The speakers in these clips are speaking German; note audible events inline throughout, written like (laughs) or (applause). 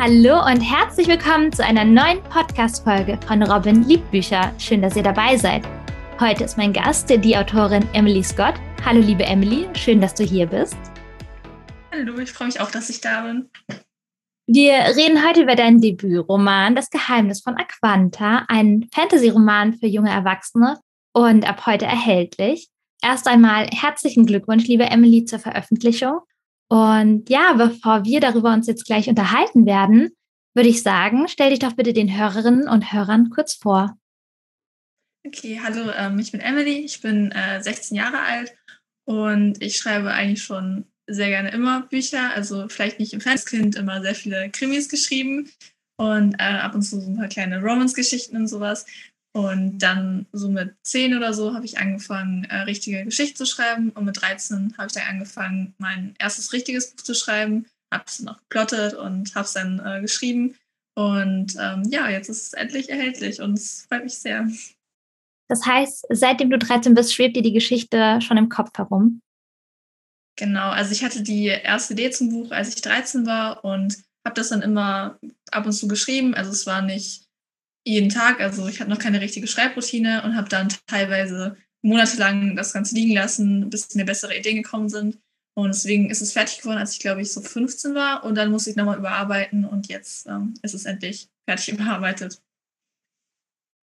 Hallo und herzlich willkommen zu einer neuen Podcast-Folge von Robin Liebbücher. Schön, dass ihr dabei seid. Heute ist mein Gast die Autorin Emily Scott. Hallo, liebe Emily, schön, dass du hier bist. Hallo, ich freue mich auch, dass ich da bin. Wir reden heute über deinen Debütroman Das Geheimnis von Aquanta, ein Fantasy-Roman für junge Erwachsene und ab heute erhältlich. Erst einmal herzlichen Glückwunsch, liebe Emily, zur Veröffentlichung. Und ja, bevor wir darüber uns jetzt gleich unterhalten werden, würde ich sagen, stell dich doch bitte den Hörerinnen und Hörern kurz vor. Okay, hallo, ähm, ich bin Emily, ich bin äh, 16 Jahre alt und ich schreibe eigentlich schon sehr gerne immer Bücher, also vielleicht nicht im Fanskind immer sehr viele Krimis geschrieben und äh, ab und zu so ein paar kleine Romance-Geschichten und sowas. Und dann so mit 10 oder so habe ich angefangen, äh, richtige Geschichte zu schreiben. Und mit 13 habe ich dann angefangen, mein erstes richtiges Buch zu schreiben. Habe es noch geplottet und habe es dann äh, geschrieben. Und ähm, ja, jetzt ist es endlich erhältlich und es freut mich sehr. Das heißt, seitdem du 13 bist, schwebt dir die Geschichte schon im Kopf herum? Genau, also ich hatte die erste Idee zum Buch, als ich 13 war und habe das dann immer ab und zu geschrieben. Also es war nicht jeden Tag. Also ich hatte noch keine richtige Schreibroutine und habe dann teilweise monatelang das Ganze liegen lassen, bis mir bessere Ideen gekommen sind. Und deswegen ist es fertig geworden, als ich, glaube ich, so 15 war. Und dann musste ich nochmal überarbeiten und jetzt ähm, ist es endlich fertig (laughs) überarbeitet.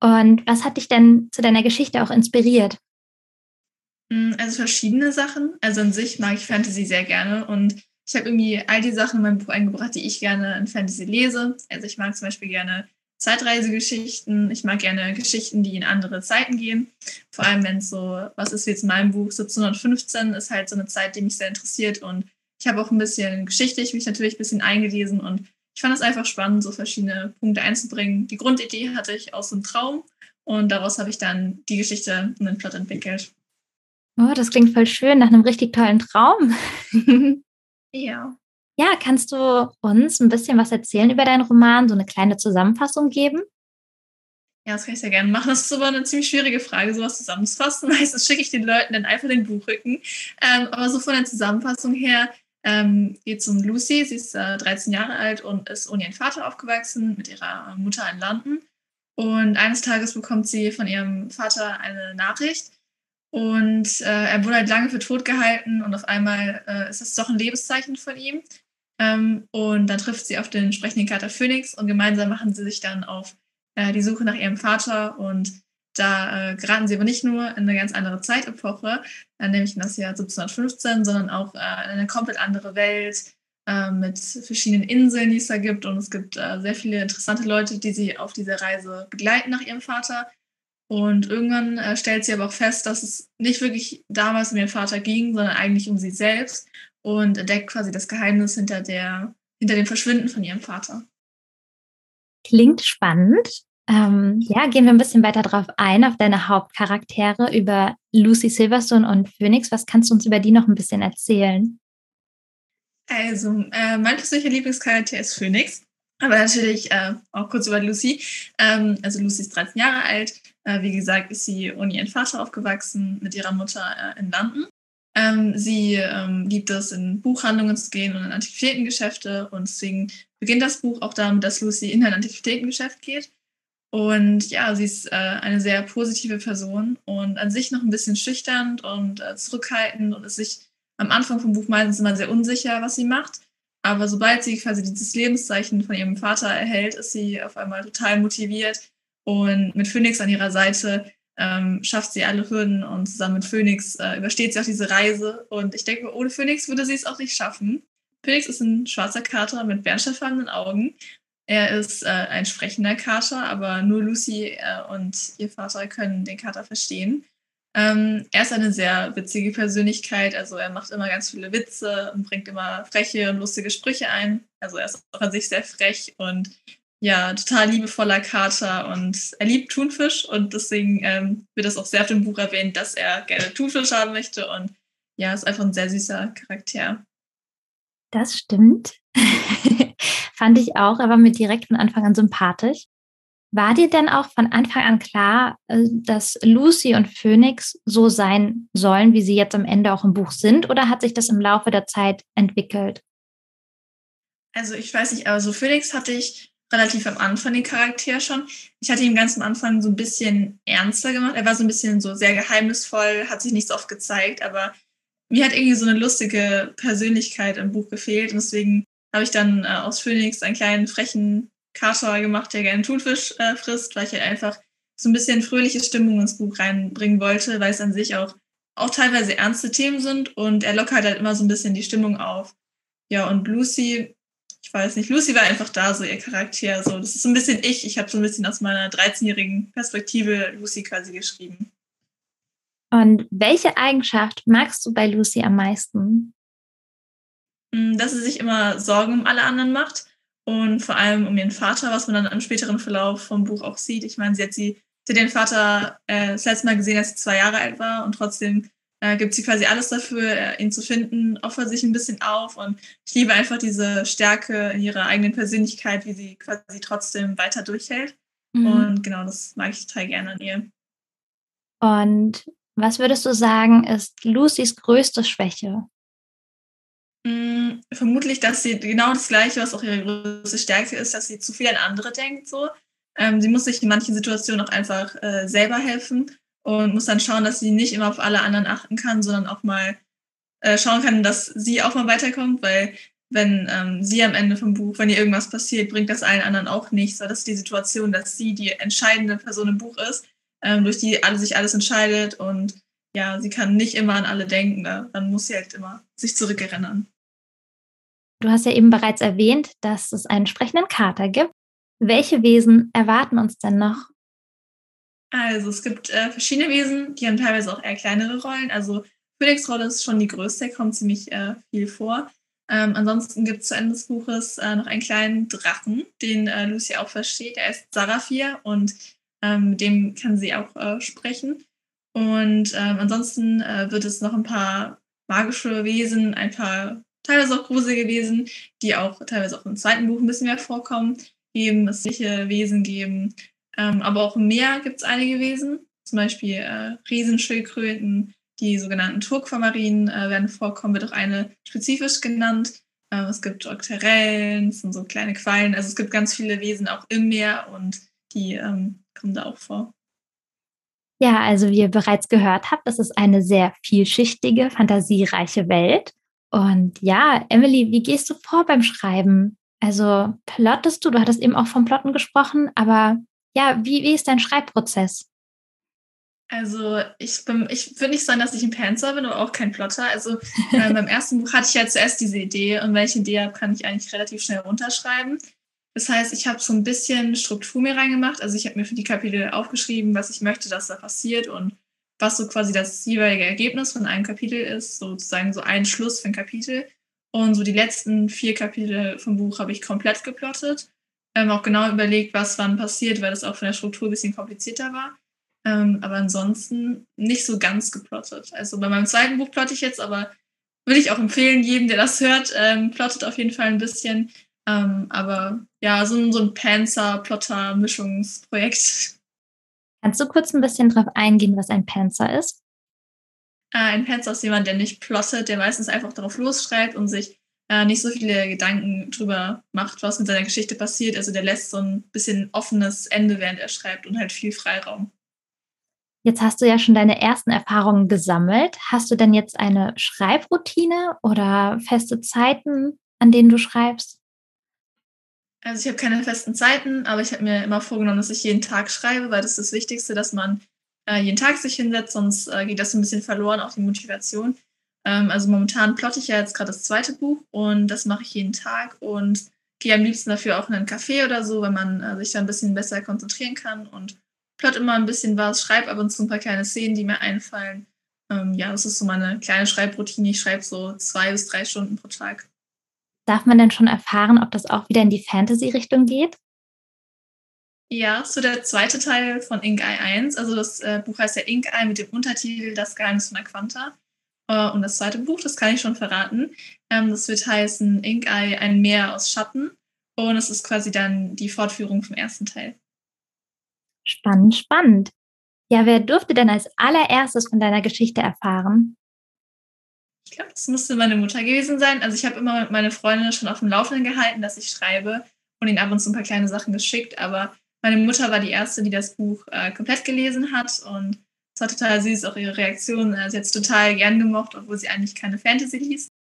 Und was hat dich denn zu deiner Geschichte auch inspiriert? Hm, also verschiedene Sachen. Also an sich mag ich Fantasy sehr gerne und ich habe irgendwie all die Sachen in meinem Buch eingebracht, die ich gerne in Fantasy lese. Also ich mag zum Beispiel gerne Zeitreisegeschichten. Ich mag gerne Geschichten, die in andere Zeiten gehen. Vor allem, wenn es so, was ist jetzt in meinem Buch, 1715 ist halt so eine Zeit, die mich sehr interessiert. Und ich habe auch ein bisschen geschichtlich mich natürlich ein bisschen eingelesen und ich fand es einfach spannend, so verschiedene Punkte einzubringen. Die Grundidee hatte ich aus einem Traum und daraus habe ich dann die Geschichte und den Plot entwickelt. Oh, das klingt voll schön nach einem richtig tollen Traum. (laughs) ja. Ja, kannst du uns ein bisschen was erzählen über deinen Roman, so eine kleine Zusammenfassung geben? Ja, das kann ich sehr gerne machen. Das ist aber eine ziemlich schwierige Frage, sowas zusammenzufassen. (laughs) Meistens schicke ich den Leuten dann einfach den Buchrücken. Ähm, aber so von der Zusammenfassung her ähm, geht es um Lucy. Sie ist äh, 13 Jahre alt und ist ohne ihren Vater aufgewachsen, mit ihrer Mutter in London. Und eines Tages bekommt sie von ihrem Vater eine Nachricht. Und äh, er wurde halt lange für tot gehalten und auf einmal äh, ist das doch ein Lebenszeichen von ihm. Ähm, und dann trifft sie auf den sprechenden Kater Phoenix und gemeinsam machen sie sich dann auf äh, die Suche nach ihrem Vater. Und da äh, geraten sie aber nicht nur in eine ganz andere Zeitepoche, äh, nämlich in das Jahr 1715, sondern auch äh, in eine komplett andere Welt äh, mit verschiedenen Inseln, die es da gibt. Und es gibt äh, sehr viele interessante Leute, die sie auf dieser Reise begleiten nach ihrem Vater. Und irgendwann äh, stellt sie aber auch fest, dass es nicht wirklich damals um ihren Vater ging, sondern eigentlich um sie selbst und entdeckt quasi das Geheimnis hinter, der, hinter dem Verschwinden von ihrem Vater. Klingt spannend. Ähm, ja, gehen wir ein bisschen weiter drauf ein, auf deine Hauptcharaktere, über Lucy Silverstone und Phoenix. Was kannst du uns über die noch ein bisschen erzählen? Also, äh, mein persönlicher Lieblingscharakter ist Phoenix, aber natürlich äh, auch kurz über Lucy. Ähm, also, Lucy ist 13 Jahre alt. Äh, wie gesagt, ist sie ohne ihren Vater aufgewachsen, mit ihrer Mutter äh, in London. Ähm, sie ähm, liebt es, in Buchhandlungen zu gehen und in Antiquitätengeschäfte. Und deswegen beginnt das Buch auch damit, dass Lucy in ein Antiquitätengeschäft geht. Und ja, sie ist äh, eine sehr positive Person und an sich noch ein bisschen schüchtern und äh, zurückhaltend und ist sich am Anfang vom Buch meistens immer sehr unsicher, was sie macht. Aber sobald sie quasi dieses Lebenszeichen von ihrem Vater erhält, ist sie auf einmal total motiviert. Und mit Phoenix an ihrer Seite ähm, schafft sie alle Hürden und zusammen mit Phoenix äh, übersteht sie auch diese Reise. Und ich denke, ohne Phoenix würde sie es auch nicht schaffen. Phoenix ist ein schwarzer Kater mit bernsteinfarbenen Augen. Er ist äh, ein sprechender Kater, aber nur Lucy äh, und ihr Vater können den Kater verstehen. Ähm, er ist eine sehr witzige Persönlichkeit, also er macht immer ganz viele Witze und bringt immer freche und lustige Sprüche ein. Also er ist auch an sich sehr frech und ja, total liebevoller Kater und er liebt Thunfisch und deswegen ähm, wird das auch sehr auf dem Buch erwähnt, dass er gerne Thunfisch haben möchte und ja, ist einfach ein sehr süßer Charakter. Das stimmt. (laughs) Fand ich auch, er war mir direkt von Anfang an sympathisch. War dir denn auch von Anfang an klar, äh, dass Lucy und Phoenix so sein sollen, wie sie jetzt am Ende auch im Buch sind, oder hat sich das im Laufe der Zeit entwickelt? Also ich weiß nicht, aber so Phoenix hatte ich relativ am Anfang den Charakter schon. Ich hatte ihn ganz am Anfang so ein bisschen ernster gemacht. Er war so ein bisschen so sehr geheimnisvoll, hat sich nicht so oft gezeigt, aber mir hat irgendwie so eine lustige Persönlichkeit im Buch gefehlt und deswegen habe ich dann äh, aus Phoenix einen kleinen frechen Kater gemacht, der gerne Thunfisch äh, frisst, weil ich halt einfach so ein bisschen fröhliche Stimmung ins Buch reinbringen wollte, weil es an sich auch, auch teilweise ernste Themen sind und er lockert halt immer so ein bisschen die Stimmung auf. Ja, und Lucy, ich weiß nicht, Lucy war einfach da, so ihr Charakter. So, das ist so ein bisschen ich. Ich habe so ein bisschen aus meiner 13-jährigen Perspektive Lucy quasi geschrieben. Und welche Eigenschaft magst du bei Lucy am meisten? Hm, dass sie sich immer Sorgen um alle anderen macht und vor allem um ihren Vater, was man dann im späteren Verlauf vom Buch auch sieht. Ich meine, sie hat, sie, sie hat den Vater äh, das letzte Mal gesehen, als sie zwei Jahre alt war und trotzdem äh, gibt sie quasi alles dafür, äh, ihn zu finden, opfert sich ein bisschen auf und ich liebe einfach diese Stärke in ihrer eigenen Persönlichkeit, wie sie quasi trotzdem weiter durchhält. Mhm. Und genau, das mag ich total gerne an ihr. Und was würdest du sagen, ist Lucys größte Schwäche? Mm, vermutlich, dass sie genau das Gleiche, was auch ihre größte Stärke ist, dass sie zu viel an andere denkt. So. Ähm, sie muss sich in manchen Situationen auch einfach äh, selber helfen und muss dann schauen, dass sie nicht immer auf alle anderen achten kann, sondern auch mal äh, schauen kann, dass sie auch mal weiterkommt, weil wenn ähm, sie am Ende vom Buch, wenn ihr irgendwas passiert, bringt das allen anderen auch nichts. Das ist die Situation, dass sie die entscheidende Person im Buch ist, ähm, durch die alle, sich alles entscheidet und ja, sie kann nicht immer an alle denken. Da, dann muss sie halt immer sich zurückerinnern. Du hast ja eben bereits erwähnt, dass es einen sprechenden Kater gibt. Welche Wesen erwarten uns denn noch? Also es gibt äh, verschiedene Wesen, die haben teilweise auch eher kleinere Rollen. Also Felix Rolle ist schon die größte, kommt ziemlich äh, viel vor. Ähm, ansonsten gibt es zu Ende des Buches äh, noch einen kleinen Drachen, den äh, Lucy auch versteht. Er ist Saraphir und ähm, mit dem kann sie auch äh, sprechen. Und ähm, ansonsten äh, wird es noch ein paar magische Wesen, ein paar teilweise auch gruselige Wesen, die auch teilweise auch im zweiten Buch ein bisschen mehr vorkommen, geben, es solche Wesen geben. Ähm, aber auch im Meer gibt es einige Wesen, zum Beispiel äh, Riesenschildkröten, die sogenannten Turquamarinen äh, werden vorkommen, wird auch eine spezifisch genannt. Äh, es gibt Okterellen, das sind so kleine Quallen. Also es gibt ganz viele Wesen auch im Meer und die ähm, kommen da auch vor. Ja, also wie ihr bereits gehört habt, das ist eine sehr vielschichtige, fantasiereiche Welt. Und ja, Emily, wie gehst du vor beim Schreiben? Also plottest du, du hattest eben auch vom Plotten gesprochen, aber ja, wie, wie ist dein Schreibprozess? Also ich bin, ich würde nicht sagen, dass ich ein Panzer bin, aber auch kein Plotter. Also äh, beim ersten Buch hatte ich ja zuerst diese Idee und eine Idee habe, kann ich eigentlich relativ schnell runterschreiben. Das heißt, ich habe so ein bisschen Struktur mir reingemacht. Also ich habe mir für die Kapitel aufgeschrieben, was ich möchte, dass da passiert und was so quasi das jeweilige Ergebnis von einem Kapitel ist, sozusagen so ein Schluss für ein Kapitel. Und so die letzten vier Kapitel vom Buch habe ich komplett geplottet. Ähm, auch genau überlegt, was wann passiert, weil das auch von der Struktur ein bisschen komplizierter war. Ähm, aber ansonsten nicht so ganz geplottet. Also bei meinem zweiten Buch plotte ich jetzt, aber würde ich auch empfehlen, jedem, der das hört, ähm, plottet auf jeden Fall ein bisschen. Ähm, aber ja, so, so ein Panzer-Plotter-Mischungsprojekt. Kannst du kurz ein bisschen darauf eingehen, was ein Panzer ist? Äh, ein Panzer ist jemand, der nicht plottet, der meistens einfach darauf losschreibt und sich äh, nicht so viele Gedanken drüber macht, was mit seiner Geschichte passiert. Also der lässt so ein bisschen offenes Ende, während er schreibt und halt viel Freiraum. Jetzt hast du ja schon deine ersten Erfahrungen gesammelt. Hast du denn jetzt eine Schreibroutine oder feste Zeiten, an denen du schreibst? Also ich habe keine festen Zeiten, aber ich habe mir immer vorgenommen, dass ich jeden Tag schreibe, weil das ist das Wichtigste, dass man äh, jeden Tag sich hinsetzt, sonst äh, geht das ein bisschen verloren, auch die Motivation. Ähm, also momentan plotte ich ja jetzt gerade das zweite Buch und das mache ich jeden Tag und gehe am liebsten dafür auch in einen Café oder so, wenn man äh, sich da ein bisschen besser konzentrieren kann und plotte immer ein bisschen was, schreibe ab und zu ein paar kleine Szenen, die mir einfallen. Ähm, ja, das ist so meine kleine Schreibroutine. Ich schreibe so zwei bis drei Stunden pro Tag. Darf man denn schon erfahren, ob das auch wieder in die Fantasy-Richtung geht? Ja, so der zweite Teil von Ink Eye 1. Also das äh, Buch heißt ja Ink Eye mit dem Untertitel Das Geheimnis von Aquanta. Und das zweite Buch, das kann ich schon verraten, ähm, das wird heißen Ink Eye, ein Meer aus Schatten. Und es ist quasi dann die Fortführung vom ersten Teil. Spannend, spannend. Ja, wer durfte denn als allererstes von deiner Geschichte erfahren? Ich glaube, das müsste meine Mutter gewesen sein. Also ich habe immer meine Freunde schon auf dem Laufenden gehalten, dass ich schreibe und ihnen ab und zu ein paar kleine Sachen geschickt. Aber meine Mutter war die erste, die das Buch äh, komplett gelesen hat und es war total süß, auch ihre Reaktion. Äh, sie hat es total gern gemocht, obwohl sie eigentlich keine Fantasy liest.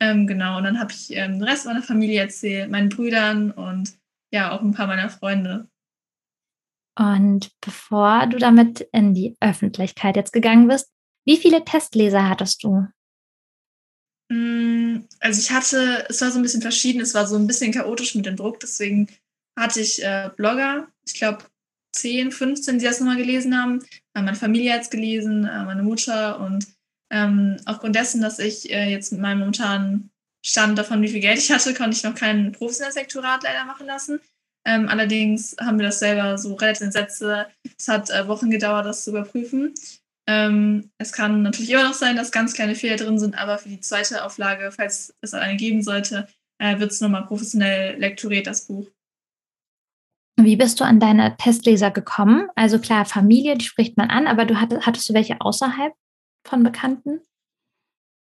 Ähm, genau, und dann habe ich ähm, den Rest meiner Familie erzählt, meinen Brüdern und ja, auch ein paar meiner Freunde. Und bevor du damit in die Öffentlichkeit jetzt gegangen bist, wie viele Testleser hattest du? Mm, also ich hatte, es war so ein bisschen verschieden, es war so ein bisschen chaotisch mit dem Druck, deswegen hatte ich äh, Blogger, ich glaube 10, 15, die das nochmal gelesen haben. Äh, meine Familie hat es gelesen, äh, meine Mutter und ähm, aufgrund dessen, dass ich äh, jetzt mit meinem momentanen Stand davon, wie viel Geld ich hatte, konnte ich noch kein professionelles Lektorat leider machen lassen. Ähm, allerdings haben wir das selber so relativ in Sätze. Es hat äh, Wochen gedauert, das zu überprüfen. Ähm, es kann natürlich immer noch sein, dass ganz kleine Fehler drin sind, aber für die zweite Auflage, falls es eine geben sollte, äh, wird es nochmal professionell lektoriert, das Buch. Wie bist du an deine Testleser gekommen? Also klar, Familie, die spricht man an, aber du hattest, hattest du welche außerhalb von Bekannten?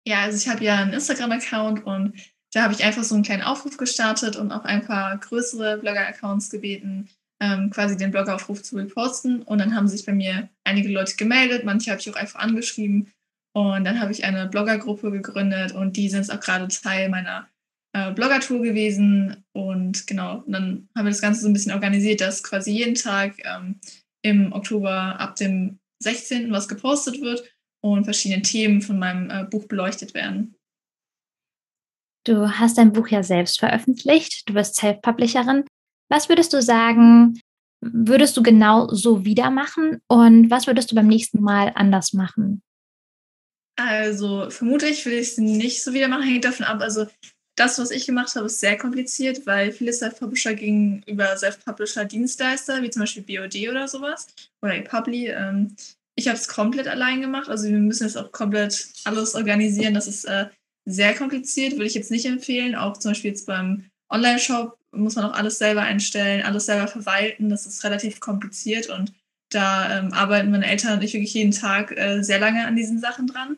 Ja, also ich habe ja einen Instagram-Account und da habe ich einfach so einen kleinen Aufruf gestartet und auch ein paar größere Blogger-Accounts gebeten, ähm, quasi den Bloggeraufruf zu reposten. Und dann haben sich bei mir einige Leute gemeldet, manche habe ich auch einfach angeschrieben. Und dann habe ich eine Bloggergruppe gegründet und die sind auch gerade Teil meiner äh, Blogger-Tour gewesen. Und genau, und dann haben wir das Ganze so ein bisschen organisiert, dass quasi jeden Tag ähm, im Oktober ab dem 16. was gepostet wird und verschiedene Themen von meinem äh, Buch beleuchtet werden. Du hast dein Buch ja selbst veröffentlicht, du bist Self-Publisherin. Was würdest du sagen, würdest du genau so wieder machen und was würdest du beim nächsten Mal anders machen? Also vermutlich will ich es nicht so wieder machen, hängt davon ab. Also das, was ich gemacht habe, ist sehr kompliziert, weil viele Self-Publisher gingen über Self-Publisher-Dienstleister, wie zum Beispiel BOD oder sowas oder ePubli. Ähm, ich habe es komplett allein gemacht. Also wir müssen jetzt auch komplett alles organisieren. Das ist äh, sehr kompliziert, würde ich jetzt nicht empfehlen. Auch zum Beispiel jetzt beim Online-Shop muss man auch alles selber einstellen, alles selber verwalten. Das ist relativ kompliziert und da ähm, arbeiten meine Eltern und ich wirklich jeden Tag äh, sehr lange an diesen Sachen dran.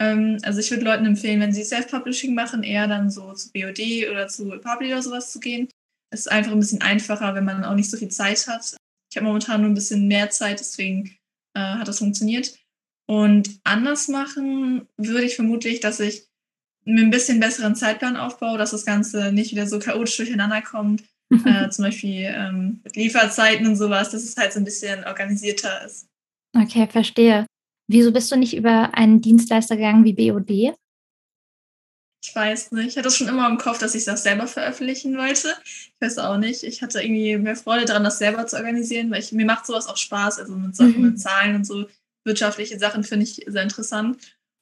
Ähm, also ich würde Leuten empfehlen, wenn sie Self-Publishing machen, eher dann so zu BOD oder zu Publi oder sowas zu gehen. Es ist einfach ein bisschen einfacher, wenn man auch nicht so viel Zeit hat. Ich habe momentan nur ein bisschen mehr Zeit, deswegen äh, hat das funktioniert. Und anders machen würde ich vermutlich, dass ich mit ein bisschen besseren Zeitplan aufbaue, dass das Ganze nicht wieder so chaotisch durcheinander kommt. (laughs) äh, zum Beispiel ähm, mit Lieferzeiten und sowas, dass es halt so ein bisschen organisierter ist. Okay, verstehe. Wieso bist du nicht über einen Dienstleister gegangen wie BOD? Ich weiß nicht. Ich hatte schon immer im Kopf, dass ich das selber veröffentlichen wollte. Ich weiß auch nicht. Ich hatte irgendwie mehr Freude daran, das selber zu organisieren, weil ich, mir macht sowas auch Spaß. Also mit Sachen, mhm. mit Zahlen und so wirtschaftliche Sachen finde ich sehr interessant.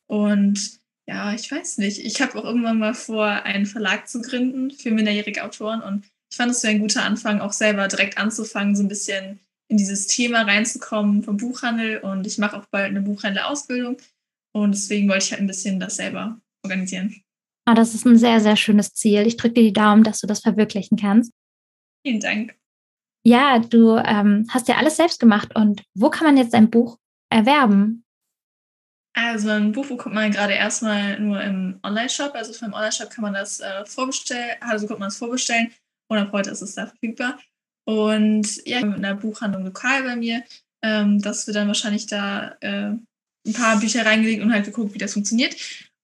Und ja, ich weiß nicht. Ich habe auch irgendwann mal vor, einen Verlag zu gründen für minderjährige Autoren. Und ich fand es so ein guter Anfang, auch selber direkt anzufangen, so ein bisschen in dieses Thema reinzukommen vom Buchhandel. Und ich mache auch bald eine Buchhändlerausbildung. Und deswegen wollte ich halt ein bisschen das selber organisieren. Oh, das ist ein sehr, sehr schönes Ziel. Ich drücke dir die Daumen, dass du das verwirklichen kannst. Vielen Dank. Ja, du ähm, hast ja alles selbst gemacht. Und wo kann man jetzt dein Buch erwerben? Also ein Buch bekommt man gerade erstmal nur im Online-Shop. Also für den Online-Shop kann man das äh, vorbestellen, also kommt man es vorbestellen und ab heute ist es da verfügbar. Und ja, in einer Buchhandlung lokal bei mir, ähm, dass wir dann wahrscheinlich da äh, ein paar Bücher reingelegt und halt geguckt, wie das funktioniert.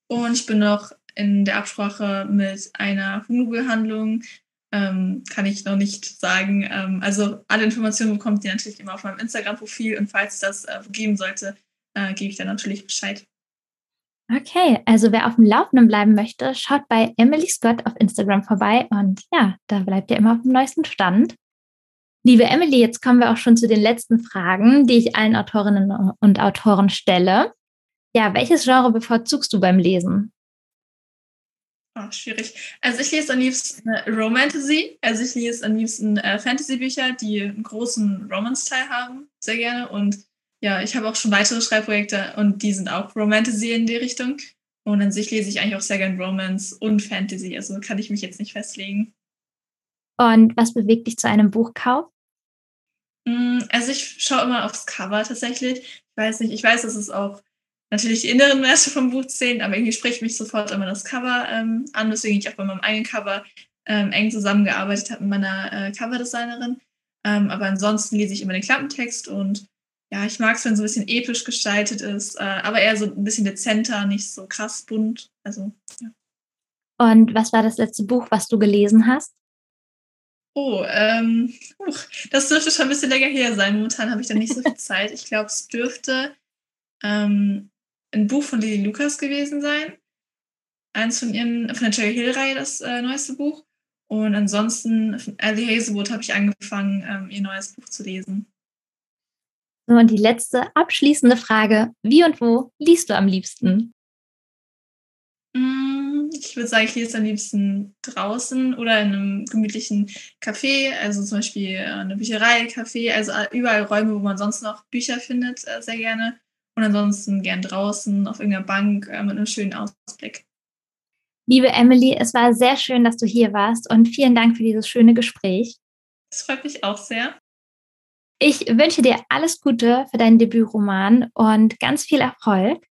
Und ich bin noch in der Absprache mit einer Hundebehandlung, ähm, kann ich noch nicht sagen. Ähm, also alle Informationen bekommt ihr natürlich immer auf meinem Instagram-Profil und falls das äh, geben sollte, äh, gebe ich dann natürlich Bescheid. Okay, also wer auf dem Laufenden bleiben möchte, schaut bei Emily Scott auf Instagram vorbei und ja, da bleibt ihr immer auf dem neuesten Stand. Liebe Emily, jetzt kommen wir auch schon zu den letzten Fragen, die ich allen Autorinnen und Autoren stelle. Ja, welches Genre bevorzugst du beim Lesen? Oh, schwierig. Also ich lese am liebsten äh, Romantasy. Also ich lese am liebsten äh, Fantasy-Bücher, die einen großen Romance-Teil haben, sehr gerne. Und ja, ich habe auch schon weitere Schreibprojekte und die sind auch Romantasy in die Richtung. Und an sich lese ich eigentlich auch sehr gerne Romance und Fantasy. Also kann ich mich jetzt nicht festlegen. Und was bewegt dich zu einem Buchkauf? Mm, also ich schaue immer aufs Cover tatsächlich. Ich weiß nicht, ich weiß, dass es auch natürlich die inneren Werte vom Buch zählen, aber irgendwie spricht mich sofort immer das Cover ähm, an, weswegen ich auch bei meinem eigenen Cover ähm, eng zusammengearbeitet habe mit meiner äh, Coverdesignerin. Ähm, aber ansonsten lese ich immer den Klappentext und ja, ich mag es, wenn so ein bisschen episch gestaltet ist, äh, aber eher so ein bisschen dezenter, nicht so krass bunt. Also, ja. Und was war das letzte Buch, was du gelesen hast? Oh, ähm, das dürfte schon ein bisschen länger her sein. Momentan habe ich da nicht so viel (laughs) Zeit. Ich glaube, es dürfte ähm, ein Buch von Lily Lucas gewesen sein. Eins von ihren, von der Cherry Hill-Reihe, das äh, neueste Buch. Und ansonsten von Ellie Hazelwood habe ich angefangen, ähm, ihr neues Buch zu lesen. So, und die letzte abschließende Frage: Wie und wo liest du am liebsten? Mm, ich würde sagen, ich lese am liebsten draußen oder in einem gemütlichen Café, also zum Beispiel äh, eine Bücherei, Café, also äh, überall Räume, wo man sonst noch Bücher findet, äh, sehr gerne. Und ansonsten gern draußen auf irgendeiner Bank mit einem schönen Ausblick. Liebe Emily, es war sehr schön, dass du hier warst und vielen Dank für dieses schöne Gespräch. Das freut mich auch sehr. Ich wünsche dir alles Gute für deinen Debütroman und ganz viel Erfolg.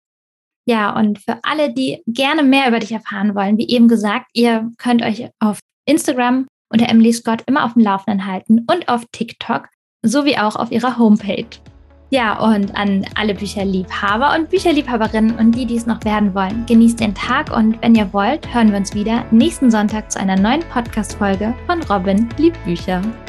Ja, und für alle, die gerne mehr über dich erfahren wollen, wie eben gesagt, ihr könnt euch auf Instagram unter Emily Scott immer auf dem Laufenden halten und auf TikTok sowie auch auf ihrer Homepage. Ja, und an alle Bücherliebhaber und Bücherliebhaberinnen und die, die es noch werden wollen, genießt den Tag und wenn ihr wollt, hören wir uns wieder nächsten Sonntag zu einer neuen Podcast-Folge von Robin Liebbücher. Bücher.